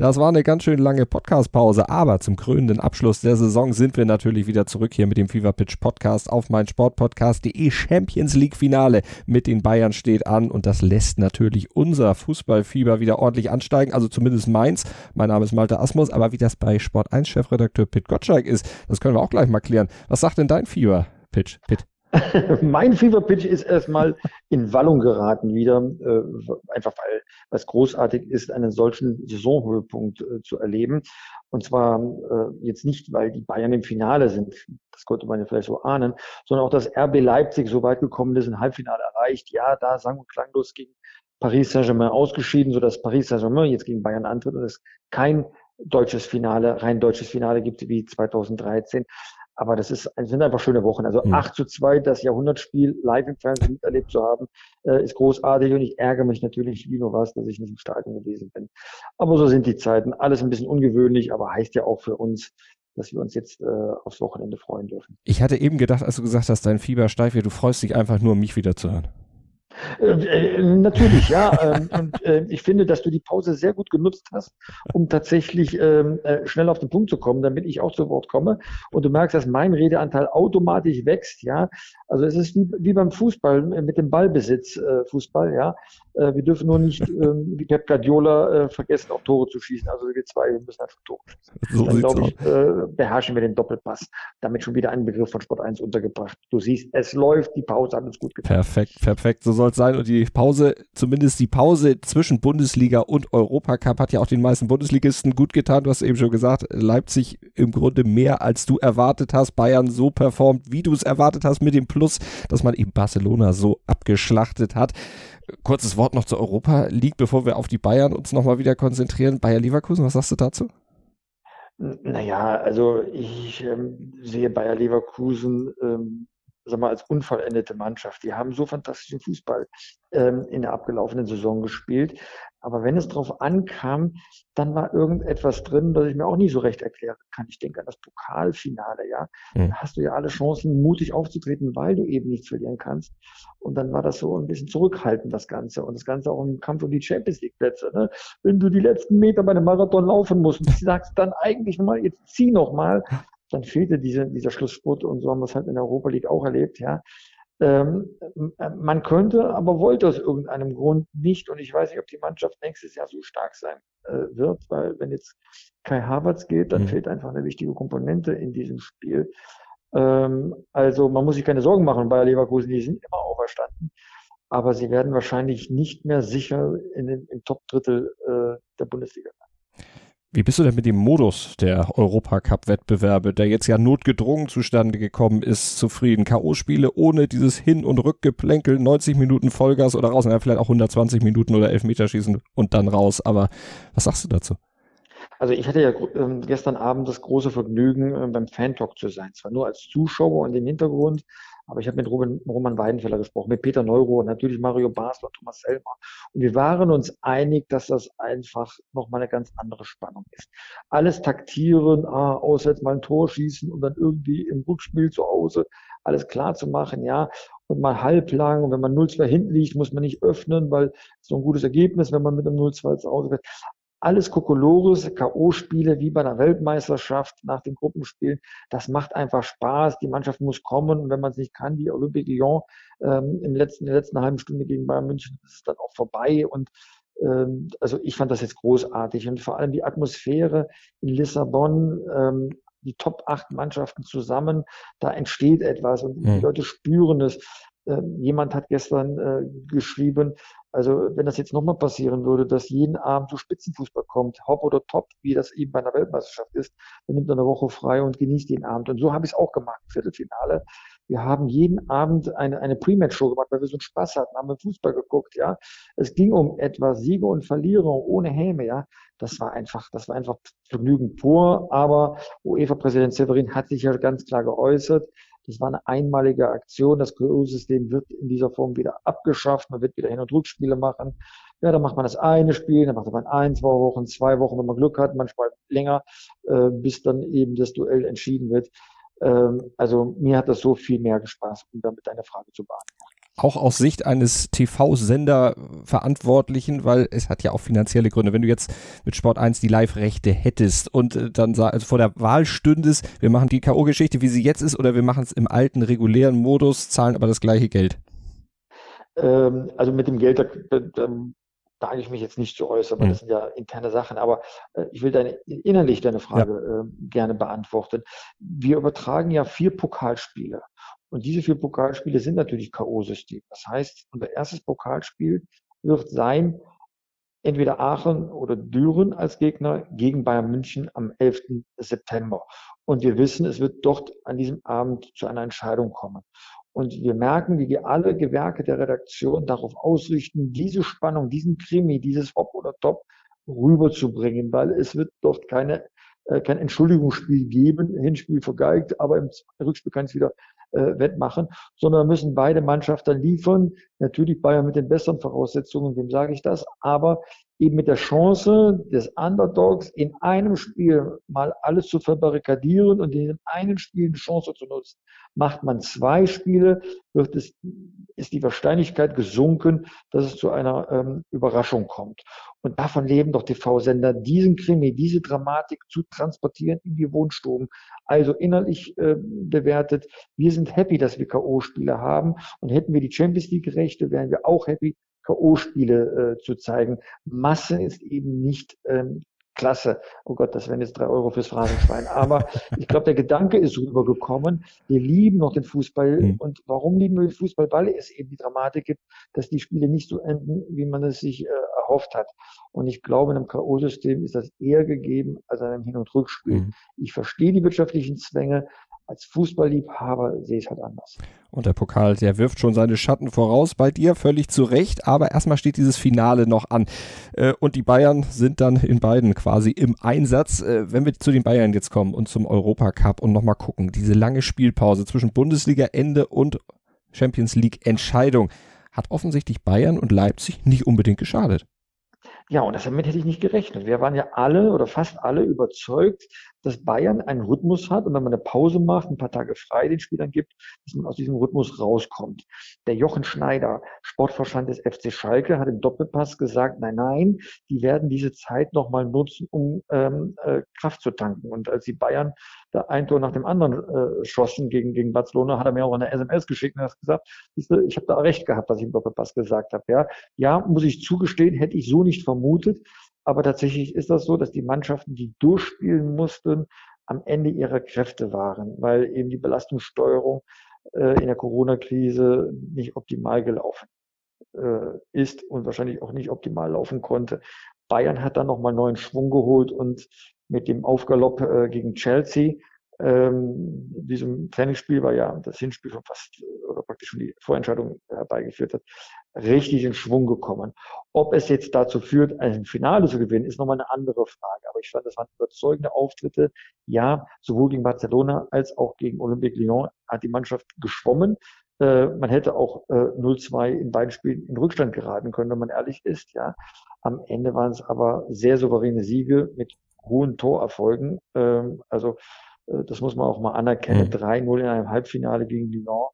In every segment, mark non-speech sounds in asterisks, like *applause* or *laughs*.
Das war eine ganz schön lange Podcast-Pause, aber zum krönenden Abschluss der Saison sind wir natürlich wieder zurück hier mit dem Fever Pitch Podcast auf meinsportpodcast.de. Champions League Finale mit den Bayern steht an und das lässt natürlich unser Fußballfieber wieder ordentlich ansteigen, also zumindest meins. Mein Name ist Malte Asmus, aber wie das bei Sport 1 Chefredakteur Pitt Gottschalk ist, das können wir auch gleich mal klären. Was sagt denn dein Fieber, Pitch? Pitt? *laughs* mein Fever Pitch ist erstmal in Wallung geraten wieder, äh, einfach weil es großartig ist, einen solchen Saisonhöhepunkt äh, zu erleben. Und zwar äh, jetzt nicht, weil die Bayern im Finale sind, das konnte man ja vielleicht so ahnen, sondern auch, dass RB Leipzig so weit gekommen ist, ein Halbfinale erreicht. Ja, da sang- und klanglos gegen Paris Saint-Germain ausgeschieden, sodass Paris Saint-Germain jetzt gegen Bayern antritt und es kein deutsches Finale, rein deutsches Finale gibt wie 2013. Aber das ist, sind einfach schöne Wochen. Also mhm. 8 zu 2, das Jahrhundertspiel live im Fernsehen miterlebt zu haben, äh, ist großartig und ich ärgere mich natürlich wie nur was, dass ich nicht im Stadion gewesen bin. Aber so sind die Zeiten. Alles ein bisschen ungewöhnlich, aber heißt ja auch für uns, dass wir uns jetzt äh, aufs Wochenende freuen dürfen. Ich hatte eben gedacht, als du gesagt hast, dein Fieber steif wird, du freust dich einfach nur, mich wieder zu hören. Äh, äh, natürlich, ja. Ähm, und äh, ich finde, dass du die Pause sehr gut genutzt hast, um tatsächlich ähm, äh, schnell auf den Punkt zu kommen, damit ich auch zu Wort komme. Und du merkst, dass mein Redeanteil automatisch wächst, ja. Also es ist wie, wie beim Fußball mit dem Ballbesitz äh, Fußball, ja. Äh, wir dürfen nur nicht ähm, wie Pep Guardiola vergessen, auch Tore zu schießen. Also wir zwei wir müssen einfach Tore schießen. So Dann glaube ich, beherrschen wir den Doppelpass. Damit schon wieder einen Begriff von Sport 1 untergebracht. Du siehst, es läuft, die Pause hat uns gut getan. Perfekt, perfekt. So soll es sein. Und die Pause, zumindest die Pause zwischen Bundesliga und Europacup hat ja auch den meisten Bundesligisten gut getan. Du hast eben schon gesagt, Leipzig im Grunde mehr als du erwartet hast. Bayern so performt, wie du es erwartet hast, mit dem Plus, dass man eben Barcelona so abgeschlachtet hat. Kurzes Wort noch zur Europa League, bevor wir auf die Bayern uns nochmal wieder konzentrieren. Bayer Leverkusen, was sagst du dazu? Naja, also ich ähm, sehe Bayer Leverkusen ähm, sag mal, als unvollendete Mannschaft. Die haben so fantastischen Fußball ähm, in der abgelaufenen Saison gespielt. Aber wenn es darauf ankam, dann war irgendetwas drin, das ich mir auch nicht so recht erklären kann. Ich denke an das Pokalfinale, ja. Mhm. Da hast du ja alle Chancen, mutig aufzutreten, weil du eben nichts verlieren kannst. Und dann war das so ein bisschen zurückhaltend, das Ganze. Und das Ganze auch im Kampf um die Champions League Plätze. Ne? Wenn du die letzten Meter bei einem Marathon laufen musst und du sagst dann eigentlich nochmal, jetzt zieh nochmal, dann fehlte diese, dieser Schlussspurt und so haben wir es halt in der Europa League auch erlebt, ja. Ähm, man könnte, aber wollte aus irgendeinem Grund nicht und ich weiß nicht, ob die Mannschaft nächstes Jahr so stark sein äh, wird, weil wenn jetzt Kai Havertz geht, dann mhm. fehlt einfach eine wichtige Komponente in diesem Spiel. Ähm, also man muss sich keine Sorgen machen, Bayer Leverkusen, die sind immer auferstanden, aber sie werden wahrscheinlich nicht mehr sicher in den, im Top-Drittel äh, der Bundesliga sein. Wie bist du denn mit dem Modus der Europacup-Wettbewerbe, der jetzt ja notgedrungen zustande gekommen ist, zufrieden? K.O.-Spiele ohne dieses Hin- und Rückgeplänkel, 90 Minuten Vollgas oder raus, ja, vielleicht auch 120 Minuten oder Elfmeterschießen und dann raus. Aber was sagst du dazu? Also ich hatte ja äh, gestern Abend das große Vergnügen, äh, beim Fan-Talk zu sein. Zwar nur als Zuschauer und im Hintergrund, aber ich habe mit Ruben, Roman Weidenfeller gesprochen, mit Peter Neuro, natürlich Mario Basler und Thomas Selmer. Und wir waren uns einig, dass das einfach nochmal eine ganz andere Spannung ist. Alles taktieren, ah, außer jetzt mal ein Tor schießen und dann irgendwie im Rückspiel zu Hause alles klar zu machen, ja, und mal halblang. Und wenn man 0-2 hinten liegt, muss man nicht öffnen, weil es so ein gutes Ergebnis, wenn man mit einem 0-2 zu Hause wird alles Kokolores, K.O.-Spiele wie bei einer Weltmeisterschaft nach den Gruppenspielen. Das macht einfach Spaß. Die Mannschaft muss kommen. Und wenn man es nicht kann, wie Olympique Lyon ähm, im letzten, in der letzten halben Stunde gegen Bayern München, ist es dann auch vorbei. Und ähm, also ich fand das jetzt großartig. Und vor allem die Atmosphäre in Lissabon, ähm, die Top 8 Mannschaften zusammen, da entsteht etwas und die mhm. Leute spüren es. Ähm, jemand hat gestern äh, geschrieben, also wenn das jetzt nochmal passieren würde, dass jeden Abend so Spitzenfußball kommt, Hop oder Top, wie das eben bei einer Weltmeisterschaft ist, dann nimmt er eine Woche frei und genießt den Abend. Und so habe ich es auch gemacht, Viertelfinale. Wir haben jeden Abend eine, eine Pre-Match-Show gemacht, weil wir so einen Spaß hatten, haben wir Fußball geguckt, ja. Es ging um etwas Sieger und Verlierer ohne Häme, ja. Das war einfach, das war einfach Vergnügen pur. Aber UEFA-Präsident Severin hat sich ja ganz klar geäußert. Das war eine einmalige Aktion. Das KO-System wird in dieser Form wieder abgeschafft. Man wird wieder Hin- und Rückspiele machen. Ja, dann macht man das eine Spiel, dann macht man ein, zwei Wochen, zwei Wochen, wenn man Glück hat, manchmal länger, äh, bis dann eben das Duell entschieden wird. Ähm, also mir hat das so viel mehr Spaß, um damit deine Frage zu beantworten auch aus Sicht eines TV-Sender-Verantwortlichen, weil es hat ja auch finanzielle Gründe. Wenn du jetzt mit Sport 1 die Live-Rechte hättest und äh, dann also vor der Wahl stündest, wir machen die K.O.-Geschichte, wie sie jetzt ist, oder wir machen es im alten, regulären Modus, zahlen aber das gleiche Geld. Ähm, also mit dem Geld, da, da, da ich mich jetzt nicht zu äußern, weil mhm. das sind ja interne Sachen, aber äh, ich will deine, innerlich deine Frage ja. äh, gerne beantworten. Wir übertragen ja vier Pokalspiele und diese vier Pokalspiele sind natürlich K.O.-System. Das heißt, unser erstes Pokalspiel wird sein, entweder Aachen oder Düren als Gegner gegen Bayern München am 11. September. Und wir wissen, es wird dort an diesem Abend zu einer Entscheidung kommen. Und wir merken, wie wir alle Gewerke der Redaktion darauf ausrichten, diese Spannung, diesen Krimi, dieses Hop oder Top rüberzubringen, weil es wird dort keine, äh, kein Entschuldigungsspiel geben, Hinspiel vergeigt, aber im Rückspiel kann es wieder äh, wettmachen, sondern müssen beide Mannschaften liefern. Natürlich Bayern mit den besseren Voraussetzungen, wem sage ich das, aber eben mit der Chance des Underdogs in einem Spiel mal alles zu verbarrikadieren und in einem Spiel eine Chance zu nutzen. Macht man zwei Spiele, wird es, ist die Wahrscheinlichkeit gesunken, dass es zu einer ähm, Überraschung kommt. Und davon leben doch TV-Sender, diesen Krimi, diese Dramatik zu transportieren in die Wohnstuben. Also innerlich äh, bewertet, wir sind happy, dass wir K.O.-Spiele haben. Und hätten wir die Champions League-Rechte, wären wir auch happy, K.O.-Spiele äh, zu zeigen. Masse ist eben nicht ähm, klasse. Oh Gott, das wären jetzt drei Euro fürs Phrasenschwein. Aber ich glaube, der Gedanke ist rübergekommen. Wir lieben noch den Fußball. Mhm. Und warum lieben wir den Fußball? Weil es eben die Dramatik gibt, dass die Spiele nicht so enden, wie man es sich äh, erhofft hat. Und ich glaube, in einem K.O.-System ist das eher gegeben als in einem Hin- und Rückspiel. Mhm. Ich verstehe die wirtschaftlichen Zwänge, als Fußballliebhaber sehe ich es halt anders. Und der Pokal, der wirft schon seine Schatten voraus bei dir, völlig zu Recht. Aber erstmal steht dieses Finale noch an. Äh, und die Bayern sind dann in beiden quasi im Einsatz. Äh, wenn wir zu den Bayern jetzt kommen und zum Europacup und nochmal gucken, diese lange Spielpause zwischen Bundesliga-Ende und Champions League-Entscheidung hat offensichtlich Bayern und Leipzig nicht unbedingt geschadet. Ja, und damit hätte ich nicht gerechnet. Wir waren ja alle oder fast alle überzeugt, dass Bayern einen Rhythmus hat und wenn man eine Pause macht, ein paar Tage frei den Spielern gibt, dass man aus diesem Rhythmus rauskommt. Der Jochen Schneider, Sportvorstand des FC Schalke, hat im Doppelpass gesagt, nein, nein, die werden diese Zeit nochmal nutzen, um ähm, äh, Kraft zu tanken. Und als die Bayern da ein Tor nach dem anderen äh, schossen gegen, gegen Barcelona, hat er mir auch eine SMS geschickt und hat gesagt, ich habe da recht gehabt, was ich im Doppelpass gesagt habe. Ja, ja, muss ich zugestehen, hätte ich so nicht vermutet. Aber tatsächlich ist das so, dass die Mannschaften, die durchspielen mussten, am Ende ihrer Kräfte waren, weil eben die Belastungssteuerung äh, in der Corona-Krise nicht optimal gelaufen äh, ist und wahrscheinlich auch nicht optimal laufen konnte. Bayern hat dann nochmal neuen Schwung geholt und mit dem Aufgalopp äh, gegen Chelsea ähm, diesem Trainingsspiel war ja das Hinspiel schon fast oder praktisch schon die Vorentscheidung herbeigeführt hat, richtig in Schwung gekommen. Ob es jetzt dazu führt, ein Finale zu gewinnen, ist nochmal eine andere Frage. Aber ich fand, das waren überzeugende Auftritte. Ja, sowohl gegen Barcelona als auch gegen Olympique Lyon hat die Mannschaft geschwommen. Äh, man hätte auch äh, 0-2 in beiden Spielen in Rückstand geraten können, wenn man ehrlich ist. Ja, am Ende waren es aber sehr souveräne Siege mit hohen Torerfolgen. Ähm, also äh, das muss man auch mal anerkennen. Mhm. 3-0 in einem Halbfinale gegen Lyon.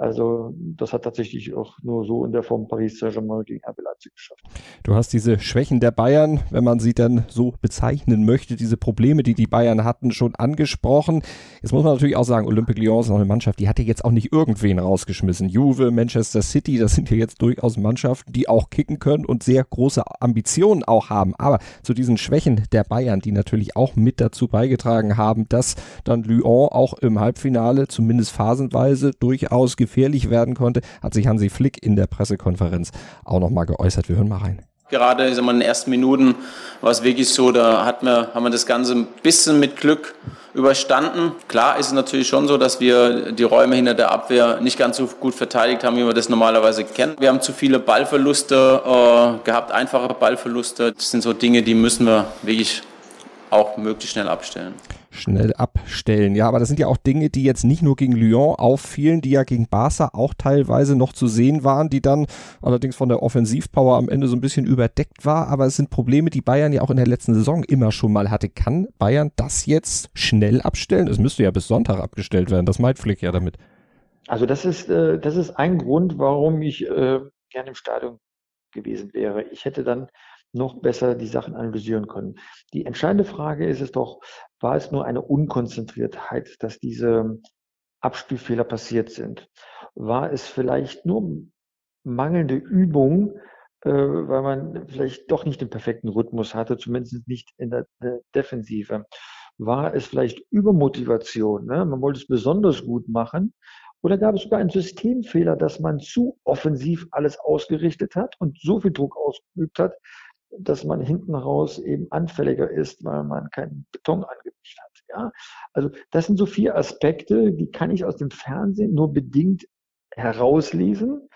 Also das hat tatsächlich auch nur so in der Form Paris Saint-Germain gegen RB Leipzig geschafft. Du hast diese Schwächen der Bayern, wenn man sie dann so bezeichnen möchte, diese Probleme, die die Bayern hatten, schon angesprochen. Jetzt muss man natürlich auch sagen, Olympique Lyon ist noch eine Mannschaft, die hatte jetzt auch nicht irgendwen rausgeschmissen. Juve, Manchester City, das sind ja jetzt durchaus Mannschaften, die auch kicken können und sehr große Ambitionen auch haben. Aber zu diesen Schwächen der Bayern, die natürlich auch mit dazu beigetragen haben, dass dann Lyon auch im Halbfinale zumindest phasenweise durchaus gefährlich werden konnte, hat sich Hansi Flick in der Pressekonferenz auch nochmal geäußert. Wir hören mal rein. Gerade in den ersten Minuten war es wirklich so, da hat wir, haben wir das Ganze ein bisschen mit Glück überstanden. Klar ist es natürlich schon so, dass wir die Räume hinter der Abwehr nicht ganz so gut verteidigt haben, wie wir das normalerweise kennen. Wir haben zu viele Ballverluste äh, gehabt, einfache Ballverluste. Das sind so Dinge, die müssen wir wirklich auch möglichst schnell abstellen. Schnell abstellen. Ja, aber das sind ja auch Dinge, die jetzt nicht nur gegen Lyon auffielen, die ja gegen Barca auch teilweise noch zu sehen waren, die dann allerdings von der Offensivpower am Ende so ein bisschen überdeckt war. Aber es sind Probleme, die Bayern ja auch in der letzten Saison immer schon mal hatte. Kann Bayern das jetzt schnell abstellen? Es müsste ja bis Sonntag abgestellt werden. Das meint Flick ja damit. Also das ist, äh, das ist ein Grund, warum ich äh, gerne im Stadion gewesen wäre. Ich hätte dann noch besser die Sachen analysieren können. Die entscheidende Frage ist es doch, war es nur eine Unkonzentriertheit, dass diese Abspielfehler passiert sind? War es vielleicht nur mangelnde Übung, äh, weil man vielleicht doch nicht den perfekten Rhythmus hatte, zumindest nicht in der, der Defensive? War es vielleicht Übermotivation? Ne? Man wollte es besonders gut machen oder gab es sogar einen Systemfehler, dass man zu offensiv alles ausgerichtet hat und so viel Druck ausgeübt hat, dass man hinten raus eben anfälliger ist, weil man keinen Beton angemischt hat. Ja, also das sind so vier Aspekte, die kann ich aus dem Fernsehen nur bedingt herauslesen.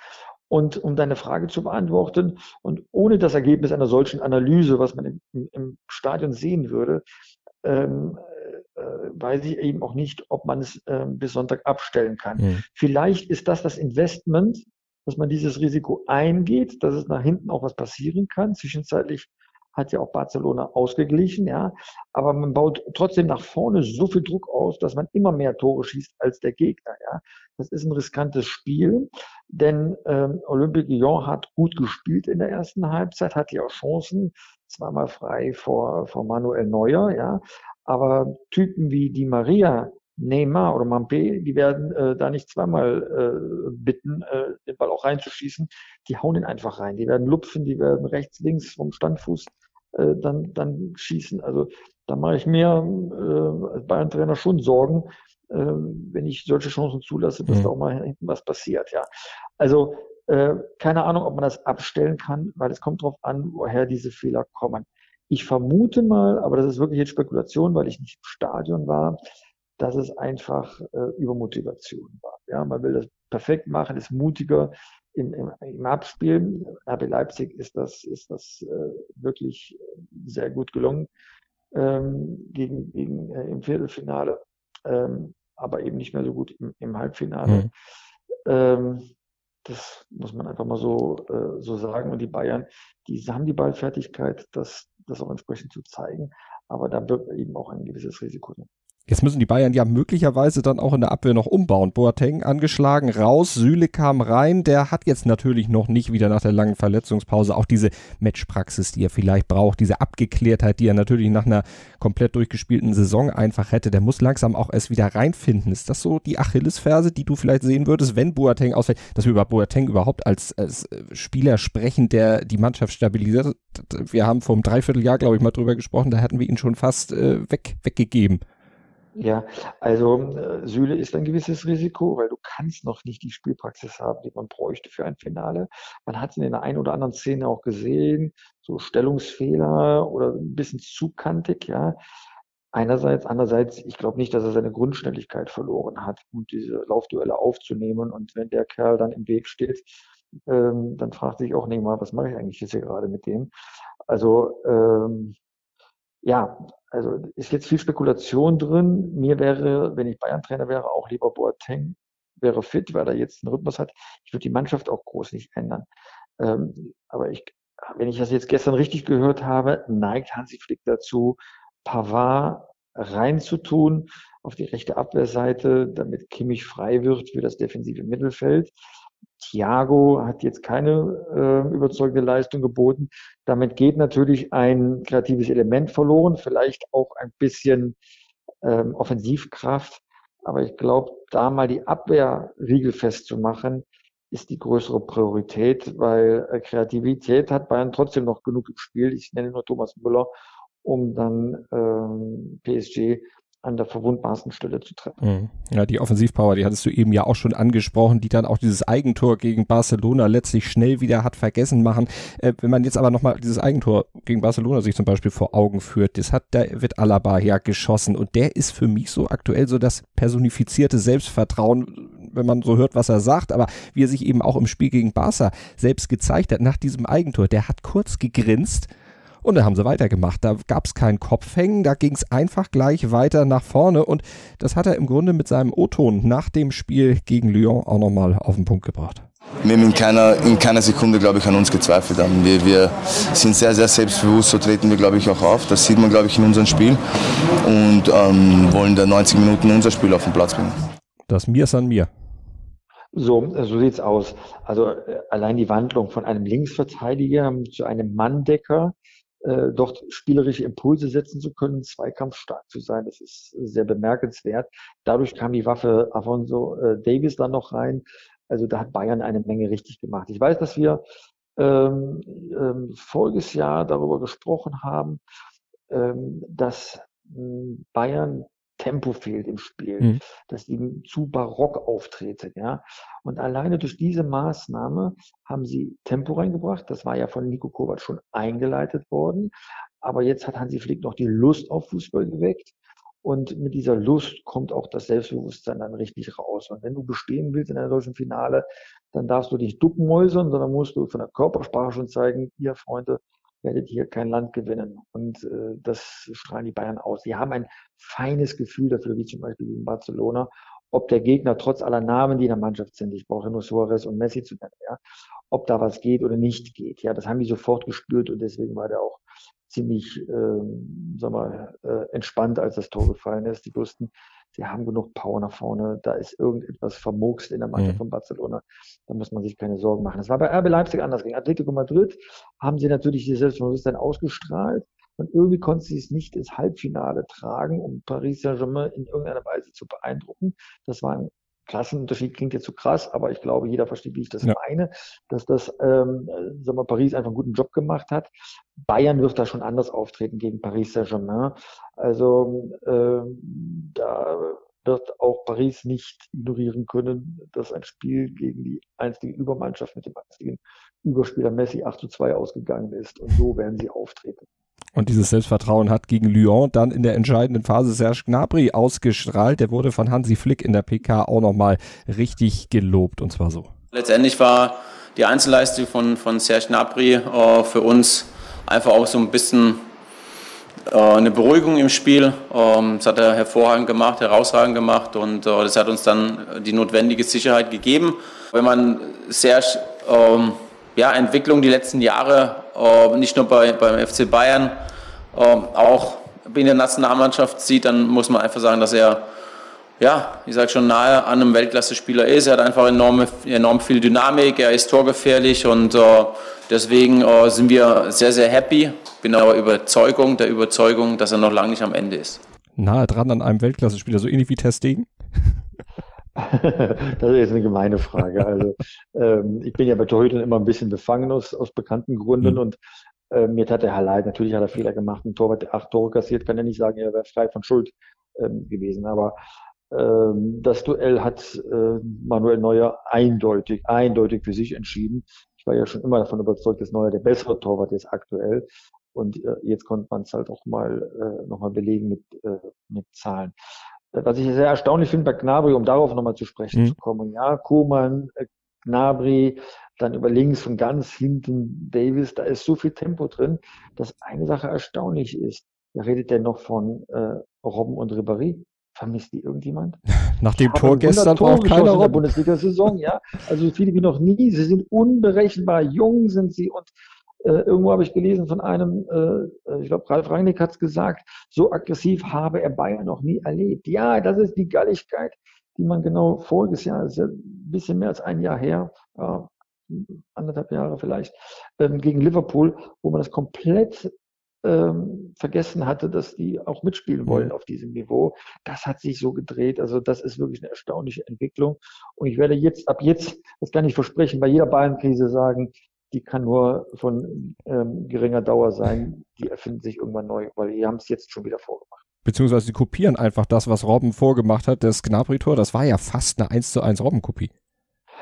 Und um deine Frage zu beantworten und ohne das Ergebnis einer solchen Analyse, was man im, im Stadion sehen würde, ähm, äh, weiß ich eben auch nicht, ob man es äh, bis Sonntag abstellen kann. Mhm. Vielleicht ist das das Investment, dass man dieses Risiko eingeht, dass es nach hinten auch was passieren kann. Zwischenzeitlich hat ja auch Barcelona ausgeglichen, ja. Aber man baut trotzdem nach vorne so viel Druck aus, dass man immer mehr Tore schießt als der Gegner, ja. Das ist ein riskantes Spiel, denn ähm, Olympique Lyon hat gut gespielt in der ersten Halbzeit, hat ja auch Chancen, zweimal frei vor, vor Manuel Neuer, ja. Aber Typen wie Di Maria, Neymar oder Mampé, die werden äh, da nicht zweimal äh, bitten, äh, den Ball auch reinzuschießen. Die hauen ihn einfach rein. Die werden lupfen, die werden rechts, links vom Standfuß äh, dann, dann schießen. Also da mache ich mir äh, als Bayern-Trainer schon Sorgen, äh, wenn ich solche Chancen zulasse, dass mhm. da auch mal hinten was passiert. Ja, also äh, keine Ahnung, ob man das abstellen kann, weil es kommt darauf an, woher diese Fehler kommen. Ich vermute mal, aber das ist wirklich jetzt Spekulation, weil ich nicht im Stadion war, dass es einfach äh, Übermotivation war. Ja, man will das perfekt machen, ist mutiger im, im, im Abspielen. RB Leipzig ist das, ist das äh, wirklich sehr gut gelungen ähm, gegen, gegen äh, im Viertelfinale, ähm, aber eben nicht mehr so gut im, im Halbfinale. Mhm. Ähm, das muss man einfach mal so, äh, so sagen. Und die Bayern, die haben die Ballfertigkeit, das, das auch entsprechend zu zeigen. Aber da birgt eben auch ein gewisses Risiko. Jetzt müssen die Bayern ja möglicherweise dann auch in der Abwehr noch umbauen. Boateng angeschlagen, raus, Süle kam rein. Der hat jetzt natürlich noch nicht wieder nach der langen Verletzungspause auch diese Matchpraxis, die er vielleicht braucht, diese Abgeklärtheit, die er natürlich nach einer komplett durchgespielten Saison einfach hätte. Der muss langsam auch erst wieder reinfinden. Ist das so die Achillesferse, die du vielleicht sehen würdest, wenn Boateng ausfällt? Dass wir über Boateng überhaupt als, als Spieler sprechen, der die Mannschaft stabilisiert. Wir haben vor einem Dreivierteljahr, glaube ich, mal drüber gesprochen. Da hatten wir ihn schon fast äh, weg, weggegeben. Ja, also äh, Süle ist ein gewisses Risiko, weil du kannst noch nicht die Spielpraxis haben, die man bräuchte für ein Finale. Man hat in der einen oder anderen Szene auch gesehen, so Stellungsfehler oder ein bisschen zu kantig, ja. Einerseits, andererseits, ich glaube nicht, dass er seine Grundschnelligkeit verloren hat, um diese Laufduelle aufzunehmen. Und wenn der Kerl dann im Weg steht, ähm, dann fragt sich auch Neymar, was mache ich eigentlich jetzt hier gerade mit dem? Also ähm, ja, also ist jetzt viel Spekulation drin. Mir wäre, wenn ich Bayern-Trainer wäre, auch lieber Boateng wäre fit, weil er jetzt einen Rhythmus hat. Ich würde die Mannschaft auch groß nicht ändern. Ähm, aber ich, wenn ich das jetzt gestern richtig gehört habe, neigt Hansi Flick dazu, Pavard reinzutun auf die rechte Abwehrseite, damit Kimmich frei wird für das defensive Mittelfeld. Thiago hat jetzt keine äh, überzeugende Leistung geboten. Damit geht natürlich ein kreatives Element verloren, vielleicht auch ein bisschen ähm, Offensivkraft. Aber ich glaube, da mal die Abwehrriegel festzumachen, ist die größere Priorität, weil äh, Kreativität hat Bayern trotzdem noch genug im Spiel. Ich nenne nur Thomas Müller, um dann ähm, PSG an der verwundbarsten Stelle zu treffen. Mhm. Ja, die Offensivpower, die hattest du eben ja auch schon angesprochen, die dann auch dieses Eigentor gegen Barcelona letztlich schnell wieder hat vergessen machen. Äh, wenn man jetzt aber nochmal dieses Eigentor gegen Barcelona sich zum Beispiel vor Augen führt, das hat David Alaba ja geschossen und der ist für mich so aktuell so das personifizierte Selbstvertrauen, wenn man so hört, was er sagt, aber wie er sich eben auch im Spiel gegen Barca selbst gezeigt hat nach diesem Eigentor, der hat kurz gegrinst Und dann haben sie weitergemacht. Da gab es kein Kopfhängen, da ging es einfach gleich weiter nach vorne. Und das hat er im Grunde mit seinem O-Ton nach dem Spiel gegen Lyon auch nochmal auf den Punkt gebracht. Wir haben in keiner, in keiner Sekunde, glaube ich, an uns gezweifelt haben. Wir, wir sind sehr, sehr selbstbewusst, so treten wir, glaube ich, auch auf. Das sieht man, glaube ich, in unserem Spiel. Und ähm, wollen da 90 Minuten unser Spiel auf den Platz bringen. Das Mir ist an mir. So, so sieht's aus. Also äh, allein die Wandlung von einem Linksverteidiger zu einem Manndecker, äh, dort spielerische Impulse setzen zu können, zweikampfstark zu sein, das ist sehr bemerkenswert. Dadurch kam die Waffe Afonso äh, Davis dann noch rein. Also da hat Bayern eine Menge richtig gemacht. Ich weiß, dass wir ähm, ähm, voriges Jahr darüber gesprochen haben, ähm, dass hm, Bayern Tempo fehlt im Spiel, mhm. dass die zu barock auftreten, ja. Und alleine durch diese Maßnahme haben sie Tempo reingebracht. Das war ja von Nico Kovac schon eingeleitet worden. Aber jetzt hat Hansi Flick noch die Lust auf Fußball geweckt. Und mit dieser Lust kommt auch das Selbstbewusstsein dann richtig raus. Und wenn du bestehen willst in einem solchen Finale, dann darfst du dich duckmäusern, sondern musst du von der Körpersprache schon zeigen, ihr Freunde, werdet hier kein Land gewinnen. Und äh, das strahlen die Bayern aus. Sie haben ein feines Gefühl dafür, wie zum Beispiel in Barcelona, ob der Gegner trotz aller Namen, die in der Mannschaft sind, ich brauche nur Suarez und Messi zu nennen, ja, ob da was geht oder nicht geht. Ja, das haben die sofort gespürt und deswegen war der auch ziemlich, ähm, sag mal, äh, entspannt, als das Tor gefallen ist. Die wussten, sie haben genug Power nach vorne, da ist irgendetwas vermurkst in der Mannschaft mhm. von Barcelona, da muss man sich keine Sorgen machen. Das war bei RB Leipzig anders. Gegen Atletico Madrid haben sie natürlich dieses Selbstbewusstsein ausgestrahlt und irgendwie konnten sie es nicht ins Halbfinale tragen, um Paris Saint-Germain in irgendeiner Weise zu beeindrucken. Das war ein Klassenunterschied klingt jetzt zu so krass, aber ich glaube, jeder versteht, wie ich das ja. meine, dass das, ähm, sagen wir, Paris einfach einen guten Job gemacht hat. Bayern wird da schon anders auftreten gegen Paris Saint-Germain. Also ähm, da wird auch Paris nicht ignorieren können, dass ein Spiel gegen die einstige Übermannschaft mit dem einzigen Überspieler Messi 8 zu 2 ausgegangen ist. Und so werden sie auftreten. Und dieses Selbstvertrauen hat gegen Lyon dann in der entscheidenden Phase Serge Gnabry ausgestrahlt. Der wurde von Hansi Flick in der PK auch nochmal richtig gelobt und zwar so. Letztendlich war die Einzelleistung von, von Serge Gnabry äh, für uns einfach auch so ein bisschen äh, eine Beruhigung im Spiel. Ähm, das hat er hervorragend gemacht, herausragend gemacht und äh, das hat uns dann die notwendige Sicherheit gegeben. Wenn man Serge ähm, ja, Entwicklung die letzten Jahre, nicht nur bei, beim FC Bayern, äh, auch in der Nationalmannschaft sieht, dann muss man einfach sagen, dass er, ja, ich sage schon, nahe an einem Weltklasse-Spieler ist. Er hat einfach enorm, enorm viel Dynamik, er ist torgefährlich und äh, deswegen äh, sind wir sehr, sehr happy. Bin aber Überzeugung, der Überzeugung, dass er noch lange nicht am Ende ist. Nahe dran an einem Weltklasse-Spieler, so ähnlich wie Testegen? *laughs* *laughs* das ist eine gemeine Frage. Also ähm, ich bin ja bei Torhütern immer ein bisschen befangen aus, aus bekannten Gründen mhm. und äh, mir tat der Herr Leid, natürlich hat er Fehler gemacht, ein Torwart, der acht Tore kassiert, kann er nicht sagen, er wäre frei von Schuld ähm, gewesen. Aber ähm, das Duell hat äh, Manuel Neuer eindeutig, eindeutig für sich entschieden. Ich war ja schon immer davon überzeugt, dass Neuer der bessere Torwart ist aktuell. Und äh, jetzt konnte man es halt auch mal äh, nochmal belegen mit, äh, mit Zahlen. Was ich sehr erstaunlich finde bei Gnabry, um darauf nochmal zu sprechen mhm. zu kommen. Ja, Kuhmann, äh, Gnabry, dann über links und ganz hinten Davis, da ist so viel Tempo drin, dass eine Sache erstaunlich ist. Da redet der noch von äh, Robben und Ribéry. Vermisst die irgendjemand? *laughs* Nach dem Tor gestern braucht keiner Robben. in der Bundesliga-Saison, ja. Also viele wie noch nie. Sie sind unberechenbar. Jung sind sie und irgendwo habe ich gelesen von einem, äh, ich glaube, Ralf Rangnick hat es gesagt, so aggressiv habe er Bayern noch nie erlebt. Ja, das ist die Galligkeit, die man genau voriges Jahr, ist ja ein bisschen mehr als ein Jahr her, äh, anderthalb Jahre vielleicht, ähm, gegen Liverpool, wo man das komplett ähm, vergessen hatte, dass die auch mitspielen wollen auf diesem Niveau. Das hat sich so gedreht. Also das ist wirklich eine erstaunliche Entwicklung. Und ich werde jetzt, ab jetzt, das kann ich versprechen, bei jeder Bayern-Krise sagen, die kann nur von ähm, geringer Dauer sein. Die erfinden sich irgendwann neu, weil die haben es jetzt schon wieder vorgemacht. Beziehungsweise sie kopieren einfach das, was Robben vorgemacht hat. Das Gnabry-Tor, das war ja fast eine 1 zu 1 Robben-Kopie.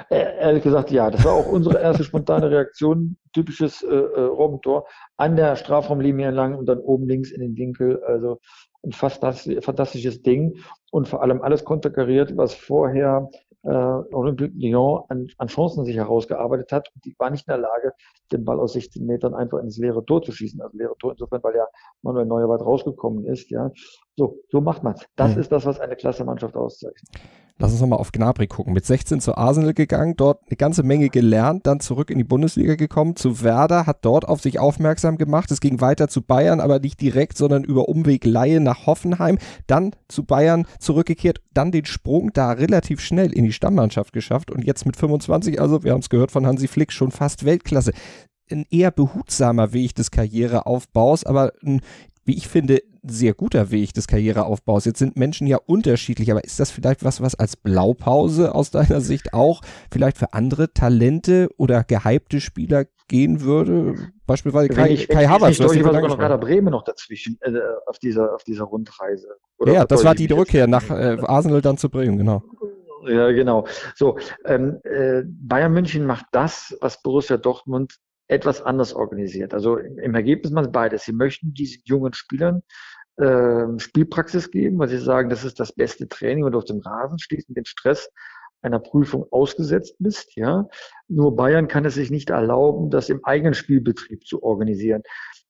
Äh, ehrlich gesagt, ja. Das war auch unsere erste spontane Reaktion. Typisches äh, äh, Robbentor. An der Strafraumlinie entlang und dann oben links in den Winkel. Also ein fantastisches Ding. Und vor allem alles konterkariert, was vorher äh, Olympique Lyon an, an Chancen sich herausgearbeitet hat. Und die war nicht in der Lage, den Ball aus 16 Metern einfach ins leere Tor zu schießen. Also leere Tor insofern, weil ja Manuel Neuer weit rausgekommen ist. Ja, so, so macht man's. Das mhm. ist das, was eine klasse Mannschaft auszeichnet. Lass uns nochmal auf Gnabry gucken. Mit 16 zu Arsenal gegangen, dort eine ganze Menge gelernt, dann zurück in die Bundesliga gekommen, zu Werder, hat dort auf sich aufmerksam gemacht. Es ging weiter zu Bayern, aber nicht direkt, sondern über Umweg Laie nach Hoffenheim, dann zu Bayern zurückgekehrt, dann den Sprung da relativ schnell in die Stammmannschaft geschafft und jetzt mit 25, also wir haben es gehört von Hansi Flick, schon fast Weltklasse ein eher behutsamer Weg des Karriereaufbaus, aber ein wie ich finde, sehr guter Weg des Karriereaufbaus. Jetzt sind Menschen ja unterschiedlich, aber ist das vielleicht was, was als Blaupause aus deiner Sicht auch vielleicht für andere Talente oder gehypte Spieler gehen würde? Beispielsweise Kai, ich, Kai Havertz. Ich, ich war sogar noch Werder Bremen noch dazwischen äh, auf dieser auf dieser Rundreise. Oder ja, das war die Rückkehr nach äh, Arsenal dann zu Bremen, genau. Ja, genau. So, ähm, äh, Bayern München macht das, was Borussia Dortmund etwas anders organisiert. Also im Ergebnis sie beides. Sie möchten diesen jungen Spielern äh, Spielpraxis geben, weil sie sagen, das ist das beste Training, du auf dem Rasen und den Stress einer Prüfung ausgesetzt bist, ja. Nur Bayern kann es sich nicht erlauben, das im eigenen Spielbetrieb zu organisieren.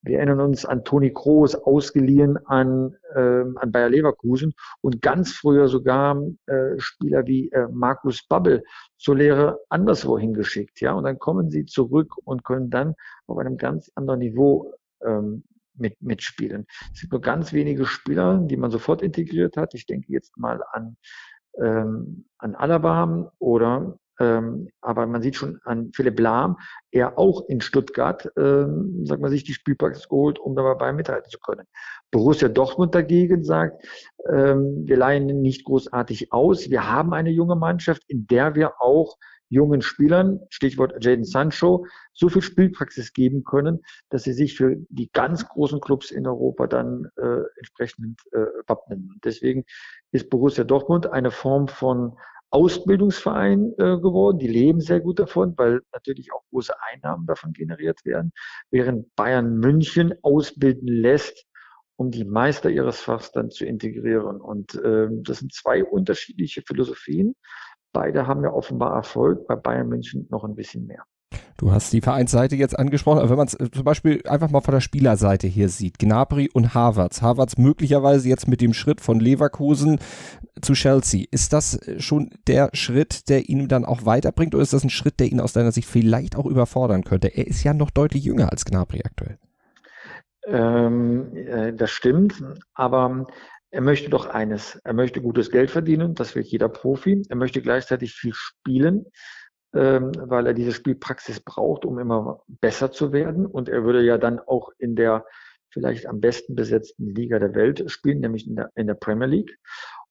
Wir erinnern uns an Toni Kroos, ausgeliehen an, äh, an Bayer Leverkusen und ganz früher sogar äh, Spieler wie äh, Markus Babbel zur Lehre anderswo hingeschickt. Ja, und dann kommen sie zurück und können dann auf einem ganz anderen Niveau ähm, mit, mitspielen. Es gibt nur ganz wenige Spieler, die man sofort integriert hat. Ich denke jetzt mal an, ähm, an Alaba oder ähm, aber man sieht schon an Philipp Lahm, er auch in Stuttgart, ähm, sagt man sich, die Spielpraxis geholt, um dabei mithalten zu können. Borussia Dortmund dagegen sagt, ähm, wir leihen nicht großartig aus. Wir haben eine junge Mannschaft, in der wir auch jungen Spielern, Stichwort Jaden Sancho, so viel Spielpraxis geben können, dass sie sich für die ganz großen Clubs in Europa dann äh, entsprechend äh, wappnen. Deswegen ist Borussia Dortmund eine Form von Ausbildungsverein äh, geworden. Die leben sehr gut davon, weil natürlich auch große Einnahmen davon generiert werden, während Bayern München ausbilden lässt, um die Meister ihres Fachs dann zu integrieren. Und äh, das sind zwei unterschiedliche Philosophien. Beide haben ja offenbar Erfolg, bei Bayern München noch ein bisschen mehr. Du hast die Vereinsseite jetzt angesprochen, aber wenn man es äh, zum Beispiel einfach mal von der Spielerseite hier sieht, Gnabry und Havertz, Havertz möglicherweise jetzt mit dem Schritt von Leverkusen zu Chelsea, ist das äh, schon der Schritt, der ihn dann auch weiterbringt oder ist das ein Schritt, der ihn aus deiner Sicht vielleicht auch überfordern könnte? Er ist ja noch deutlich jünger als Gnabry aktuell. Ähm, äh, das stimmt, aber er möchte doch eines. Er möchte gutes Geld verdienen, das will jeder Profi. Er möchte gleichzeitig viel spielen ähm, weil er diese Spielpraxis braucht, um immer besser zu werden. Und er würde ja dann auch in der vielleicht am besten besetzten Liga der Welt spielen, nämlich in der, in der Premier League.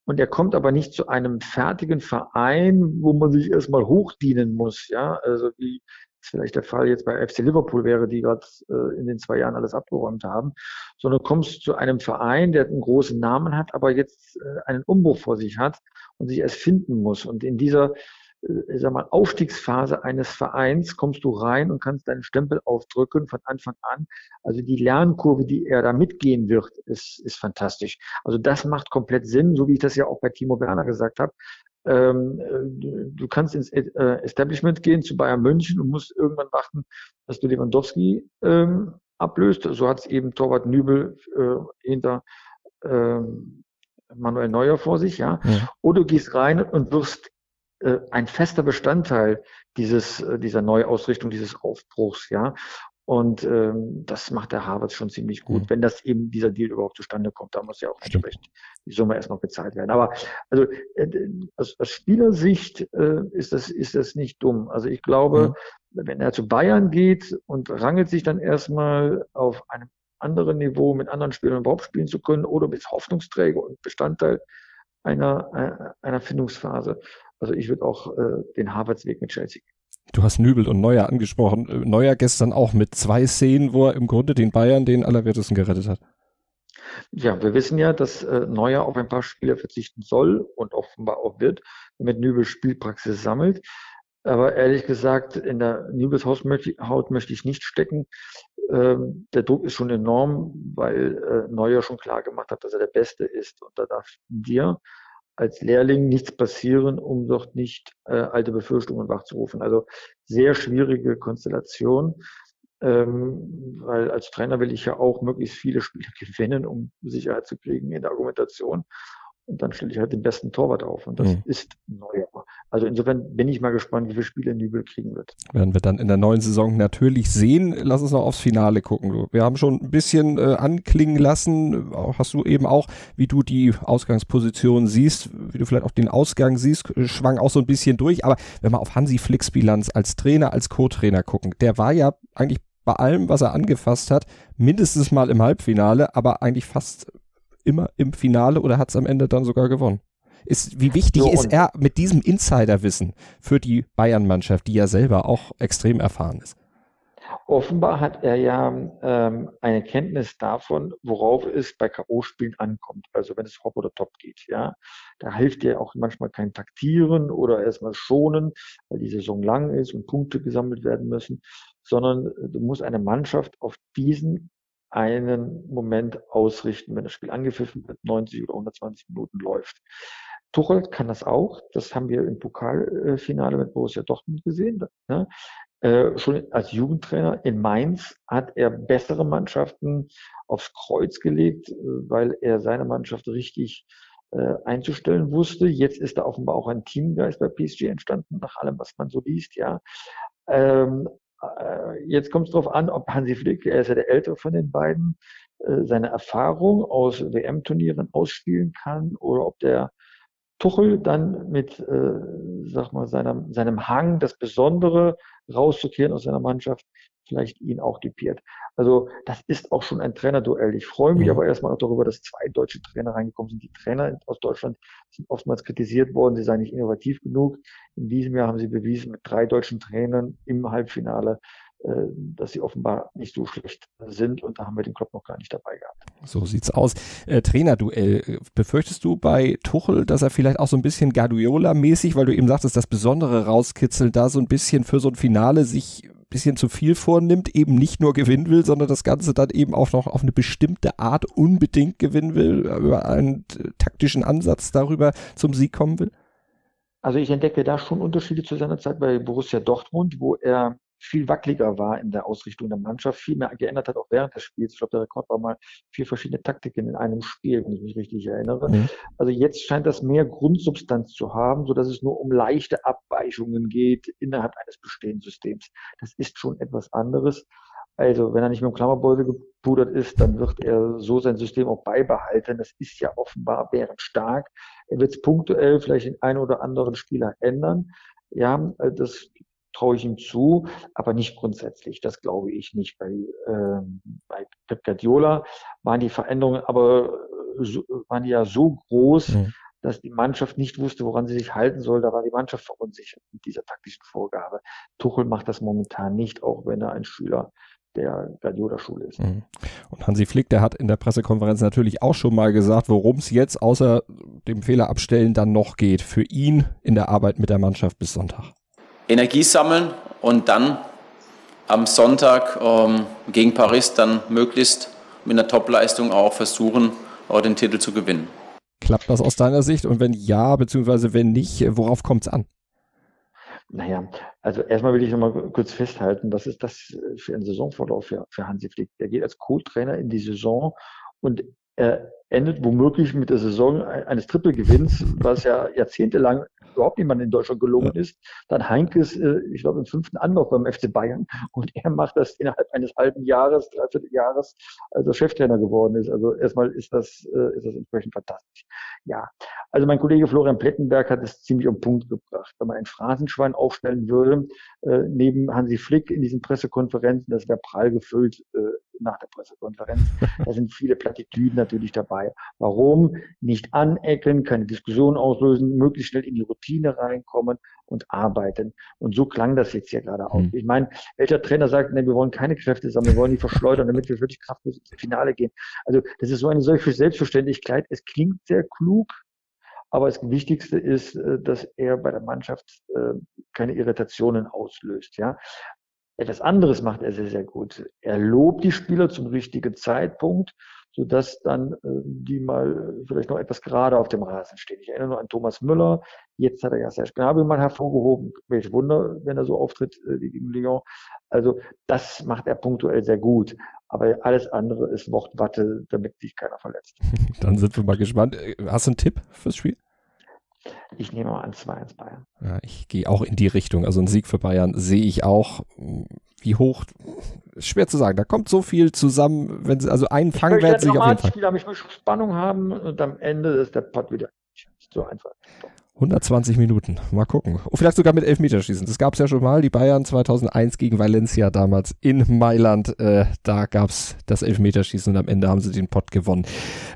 Und er kommt aber nicht zu einem fertigen Verein, wo man sich erstmal hochdienen muss, ja, also wie es vielleicht der Fall jetzt bei FC Liverpool wäre, die gerade äh, in den zwei Jahren alles abgeräumt haben, sondern kommst zu einem Verein, der einen großen Namen hat, aber jetzt äh, einen Umbruch vor sich hat und sich erst finden muss. Und in dieser äh, sag mal, Aufstiegsphase eines Vereins kommst du rein und kannst deinen Stempel aufdrücken von Anfang an. Also die Lernkurve, die er da mitgehen wird, ist, ist fantastisch. Also das macht komplett Sinn, so wie ich das ja auch bei Timo Werner gesagt habe. Ähm, du kannst ins äh, Establishment gehen zu Bayern München und musst irgendwann warten, dass du Lewandowski ähm, ablöst. So hat es eben Torwart Nübel äh, hinter ähm, Manuel Neuer vor sich, ja. ja. Oder du gehst rein und wirst äh, ein fester Bestandteil dieses, äh, dieser Neuausrichtung, dieses Aufbruchs, ja. Und ähm, das macht der Harvard schon ziemlich gut, mhm. wenn das eben dieser Deal überhaupt zustande kommt. Da muss ja auch entsprechend die Summe erst noch bezahlt werden. Aber also äh, aus, aus Spielersicht äh, ist das ist das nicht dumm. Also ich glaube, mhm. wenn er zu Bayern geht und rangelt sich dann erstmal auf einem anderen Niveau mit anderen Spielern überhaupt spielen zu können oder bis Hoffnungsträger und Bestandteil einer, äh, einer Findungsphase. Also ich würde auch äh, den Harvards-Weg mit Chelsea Du hast Nübel und Neuer angesprochen. Äh, Neuer gestern auch mit zwei Szenen, wo er im Grunde den Bayern den Allerwertesten gerettet hat. Ja, wir wissen ja, dass äh, Neuer auf ein paar Spieler verzichten soll und offenbar auch wird, damit Nübel Spielpraxis sammelt. Aber ehrlich gesagt, in der Nübels Haut möchte, ich nicht stecken. Ähm, der Druck ist schon enorm, weil äh, Neuer schon klar gemacht hat, dass er der Beste ist. Und da darf dir als Lehrling nichts passieren, um dort nicht äh, alte Befürchtungen wachzurufen. Also sehr schwierige Konstellation, ähm, weil als Trainer will ich ja auch möglichst viele Spiele *laughs* gewinnen, um Sicherheit zu kriegen in der Argumentation. Und dann stelle ich halt den besten Torwart auf. Und das mhm. ist Neuer. Also insofern bin ich mal gespannt, wie viele Spiele Nübel kriegen wird. Werden wir dann in der neuen Saison natürlich sehen. Lass uns noch aufs Finale gucken. Wir haben schon ein bisschen äh, anklingen lassen. Hast du eben auch, wie du die Ausgangsposition siehst, wie du vielleicht auch den Ausgang siehst, schwang auch so ein bisschen durch. Aber wenn wir auf Hansi Flicks Bilanz als Trainer, als Co-Trainer gucken, der war ja eigentlich bei allem, was er angefasst hat, mindestens mal im Halbfinale, aber eigentlich fast immer im Finale oder hat es am Ende dann sogar gewonnen? Ist, wie wichtig so, ist er mit diesem Insiderwissen für die Bayern-Mannschaft, die ja selber auch extrem erfahren ist? Offenbar hat er ja ähm, eine Kenntnis davon, worauf es bei K.O.-Spielen ankommt. Also wenn es Hop oder Top geht, ja. Da hilft dir auch manchmal kein Taktieren oder erstmal schonen, weil die Saison lang ist und Punkte gesammelt werden müssen, sondern du musst eine Mannschaft auf diesen einen Moment ausrichten, wenn das Spiel angepfiffen wird, 90 oder 120 Minuten läuft. Tuchel kann das auch. Das haben wir im Pokalfinale mit Borussia Dortmund gesehen. Ne? Äh, schon als Jugendtrainer in Mainz hat er bessere Mannschaften aufs Kreuz gelegt, äh, weil er seine Mannschaft richtig äh, einzustellen wusste. Jetzt ist da offenbar auch ein Teamgeist bei PSG entstanden, nach allem, was man so liest, ja. Ähm, äh, jetzt kommt es darauf an, ob Hansi Flick, er ist ja der ältere von den beiden, äh, seine Erfahrung aus WM-Turnieren ausspielen kann oder ob der Tuchel dann mit, äh, sag mal, seinem, seinem Hang, das Besondere rauszukehren aus seiner Mannschaft, vielleicht ihn auch dupiert. Also das ist auch schon ein Trainerduell. Ich freue mich mhm. aber erstmal auch darüber, dass zwei deutsche Trainer reingekommen sind. Die Trainer aus Deutschland sind oftmals kritisiert worden, sie seien nicht innovativ genug. In diesem Jahr haben sie bewiesen mit drei deutschen Trainern im Halbfinale, dass sie offenbar nicht so schlecht sind und da haben wir den Klopp noch gar nicht dabei gehabt. So sieht's aus. Äh, Trainerduell, befürchtest du bei Tuchel, dass er vielleicht auch so ein bisschen Guardiola-mäßig, weil du eben sagtest, das Besondere rauskitzelt, da so ein bisschen für so ein Finale sich ein bisschen zu viel vornimmt, eben nicht nur gewinnen will, sondern das Ganze dann eben auch noch auf eine bestimmte Art unbedingt gewinnen will, über einen taktischen Ansatz darüber zum Sieg kommen will? Also ich entdecke da schon Unterschiede zu seiner Zeit bei Borussia Dortmund, wo er viel wackeliger war in der Ausrichtung der Mannschaft, viel mehr geändert hat, auch während des Spiels. Ich glaube, der Rekord war mal vier verschiedene Taktiken in einem Spiel, wenn ich mich richtig erinnere. Mhm. Also jetzt scheint das mehr Grundsubstanz zu haben, so dass es nur um leichte Abweichungen geht innerhalb eines bestehenden Systems. Das ist schon etwas anderes. Also, wenn er nicht mit dem Klammerbeutel gepudert ist, dann wird er so sein System auch beibehalten. Das ist ja offenbar bärenstark. Er wird es punktuell vielleicht in einen oder anderen Spieler ändern. Ja, das traue ich ihm zu, aber nicht grundsätzlich. Das glaube ich nicht. Bei, ähm, bei Pep Guardiola waren die Veränderungen aber so, waren ja so groß, mhm. dass die Mannschaft nicht wusste, woran sie sich halten soll. Da war die Mannschaft verunsichert mit dieser taktischen Vorgabe. Tuchel macht das momentan nicht, auch wenn er ein Schüler der Guardiola-Schule ist. Mhm. Und Hansi Flick, der hat in der Pressekonferenz natürlich auch schon mal gesagt, worum es jetzt außer dem Fehler abstellen dann noch geht für ihn in der Arbeit mit der Mannschaft bis Sonntag. Energie sammeln und dann am Sonntag ähm, gegen Paris dann möglichst mit einer Topleistung auch versuchen, auch den Titel zu gewinnen. Klappt das aus deiner Sicht? Und wenn ja, beziehungsweise wenn nicht, worauf kommt es an? Naja, also erstmal will ich nochmal kurz festhalten, was ist das für ein Saisonverlauf für, für Hansi Flick? Der geht als Co-Trainer in die Saison und er endet womöglich mit der Saison eines Trippelgewinns, was ja jahrzehntelang überhaupt niemand in Deutschland gelungen ist. Dann Heinkes, äh, ich glaube, im fünften Anlauf beim FC Bayern *laughs* und er macht das innerhalb eines halben Jahres, dreiviertel Jahres, also Cheftrainer geworden ist. Also erstmal ist das, äh, ist das entsprechend fantastisch. Ja, also mein Kollege Florian Plettenberg hat es ziemlich um Punkt gebracht. Wenn man ein Phrasenschwein aufstellen würde, äh, neben Hansi Flick in diesen Pressekonferenzen, das wäre prall gefüllt äh, nach der Pressekonferenz. Da sind viele Plattitüden natürlich dabei. Warum? Nicht anecken, keine Diskussion auslösen, möglichst schnell in die Routine reinkommen und arbeiten. Und so klang das jetzt hier gerade auch. Mhm. Ich meine, welcher Trainer sagt, nee, wir wollen keine Kräfte sammeln, wir wollen die verschleudern, damit wir wirklich kraftlos ins Finale gehen. Also das ist so eine solche Selbstverständlichkeit. Es klingt sehr klug, aber das Wichtigste ist, äh, dass er bei der Mannschaft äh, keine Irritationen auslöst. Ja, etwas anderes macht er sehr, sehr gut. Er lobt die Spieler zum richtigen Zeitpunkt sodass dann äh, die mal vielleicht noch etwas gerade auf dem Rasen stehen. Ich erinnere nur an Thomas Müller. Jetzt hat er ja Serge Gnabry mal hervorgehoben. Welch Wunder, wenn er so auftritt äh, wie gegen Lyon. Also das macht er punktuell sehr gut. Aber alles andere ist Wortwatte, damit sich keiner verletzt. *laughs* Dann sind wir mal gespannt. Äh, hast du einen Tipp fürs Spiel? Ich nehme mal an 2-1 Bayern. Ja, ich gehe auch in die Richtung. Also ein Sieg für Bayern sehe ich auch. Wie hoch? Schwer zu sagen. Da kommt so viel zusammen. Wenn sie, also einen Fang werden sie auf jeden Fall. Spiel, ich möchte Spannung haben und am Ende ist der Pott wieder so einfach. 120 Minuten. Mal gucken. Oh, vielleicht sogar mit Elfmeterschießen. Das gab es ja schon mal. Die Bayern 2001 gegen Valencia damals in Mailand. Äh, da gab es das Elfmeterschießen und am Ende haben sie den Pott gewonnen.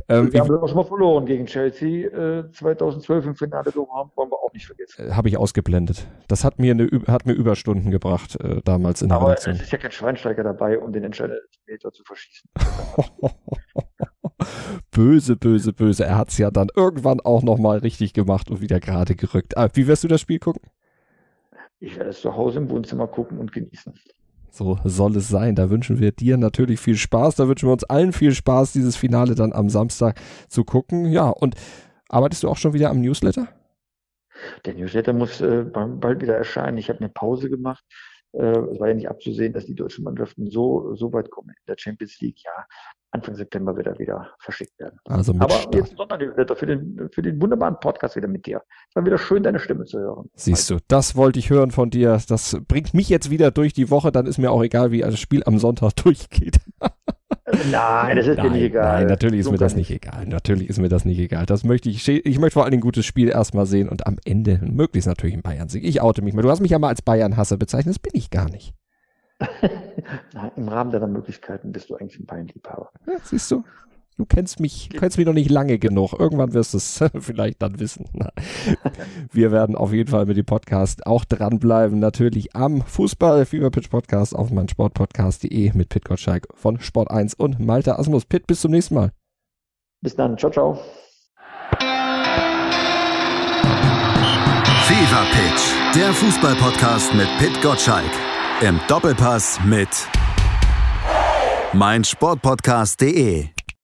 Ähm, wir haben auch schon mal verloren gegen Chelsea. Äh, 2012 im Finale haben, wollen wir auch nicht vergessen. Äh, Habe ich ausgeblendet. Das hat mir, eine, hat mir Überstunden gebracht äh, damals in der Aber es ist ja kein Schweinsteiger dabei, um den entscheidenden Elfmeter zu verschießen. *laughs* *laughs* böse, böse, böse. Er hat es ja dann irgendwann auch nochmal richtig gemacht und wieder gerade gerückt. Ah, wie wirst du das Spiel gucken? Ich werde es zu Hause im Wohnzimmer gucken und genießen. So soll es sein. Da wünschen wir dir natürlich viel Spaß. Da wünschen wir uns allen viel Spaß, dieses Finale dann am Samstag zu gucken. Ja, und arbeitest du auch schon wieder am Newsletter? Der Newsletter muss äh, bald wieder erscheinen. Ich habe eine Pause gemacht. Äh, es war ja nicht abzusehen, dass die deutschen Mannschaften so, so weit kommen in der Champions League. Ja, Anfang September wird er wieder verschickt werden. Also Aber Start. jetzt Sonnternewsletter für den, für den wunderbaren Podcast wieder mit dir. Es war wieder schön, deine Stimme zu hören. Siehst du, das wollte ich hören von dir. Das bringt mich jetzt wieder durch die Woche. Dann ist mir auch egal, wie das Spiel am Sonntag *laughs* durchgeht. Nein, das ist nein, dir nicht egal. Nein, natürlich ist so mir das nicht egal. Natürlich ist mir das nicht egal. Das möchte ich, ich möchte vor allem ein gutes Spiel erstmal sehen und am Ende möglichst natürlich ein Bayern-Sieg. Ich oute mich mal. Du hast mich ja mal als Bayern-Hasser bezeichnet. Das bin ich gar nicht. *laughs* Im Rahmen deiner Möglichkeiten bist du eigentlich ein Bayern-Liebhaber. Ja, siehst du? Du kennst mich, du kennst mich noch nicht lange genug. Irgendwann wirst du es *laughs* vielleicht dann wissen. *laughs* Wir werden auf jeden Fall mit dem Podcast auch dranbleiben. Natürlich am Fußball Fever Pitch Podcast auf meinsportpodcast.de mit Pit Gottschalk von Sport 1 und Malte Asmus. Pit, bis zum nächsten Mal. Bis dann. Ciao, ciao. Fever Pitch, der Fußball-Podcast mit Pit Gottschalk. Im Doppelpass mit meinsportpodcast.de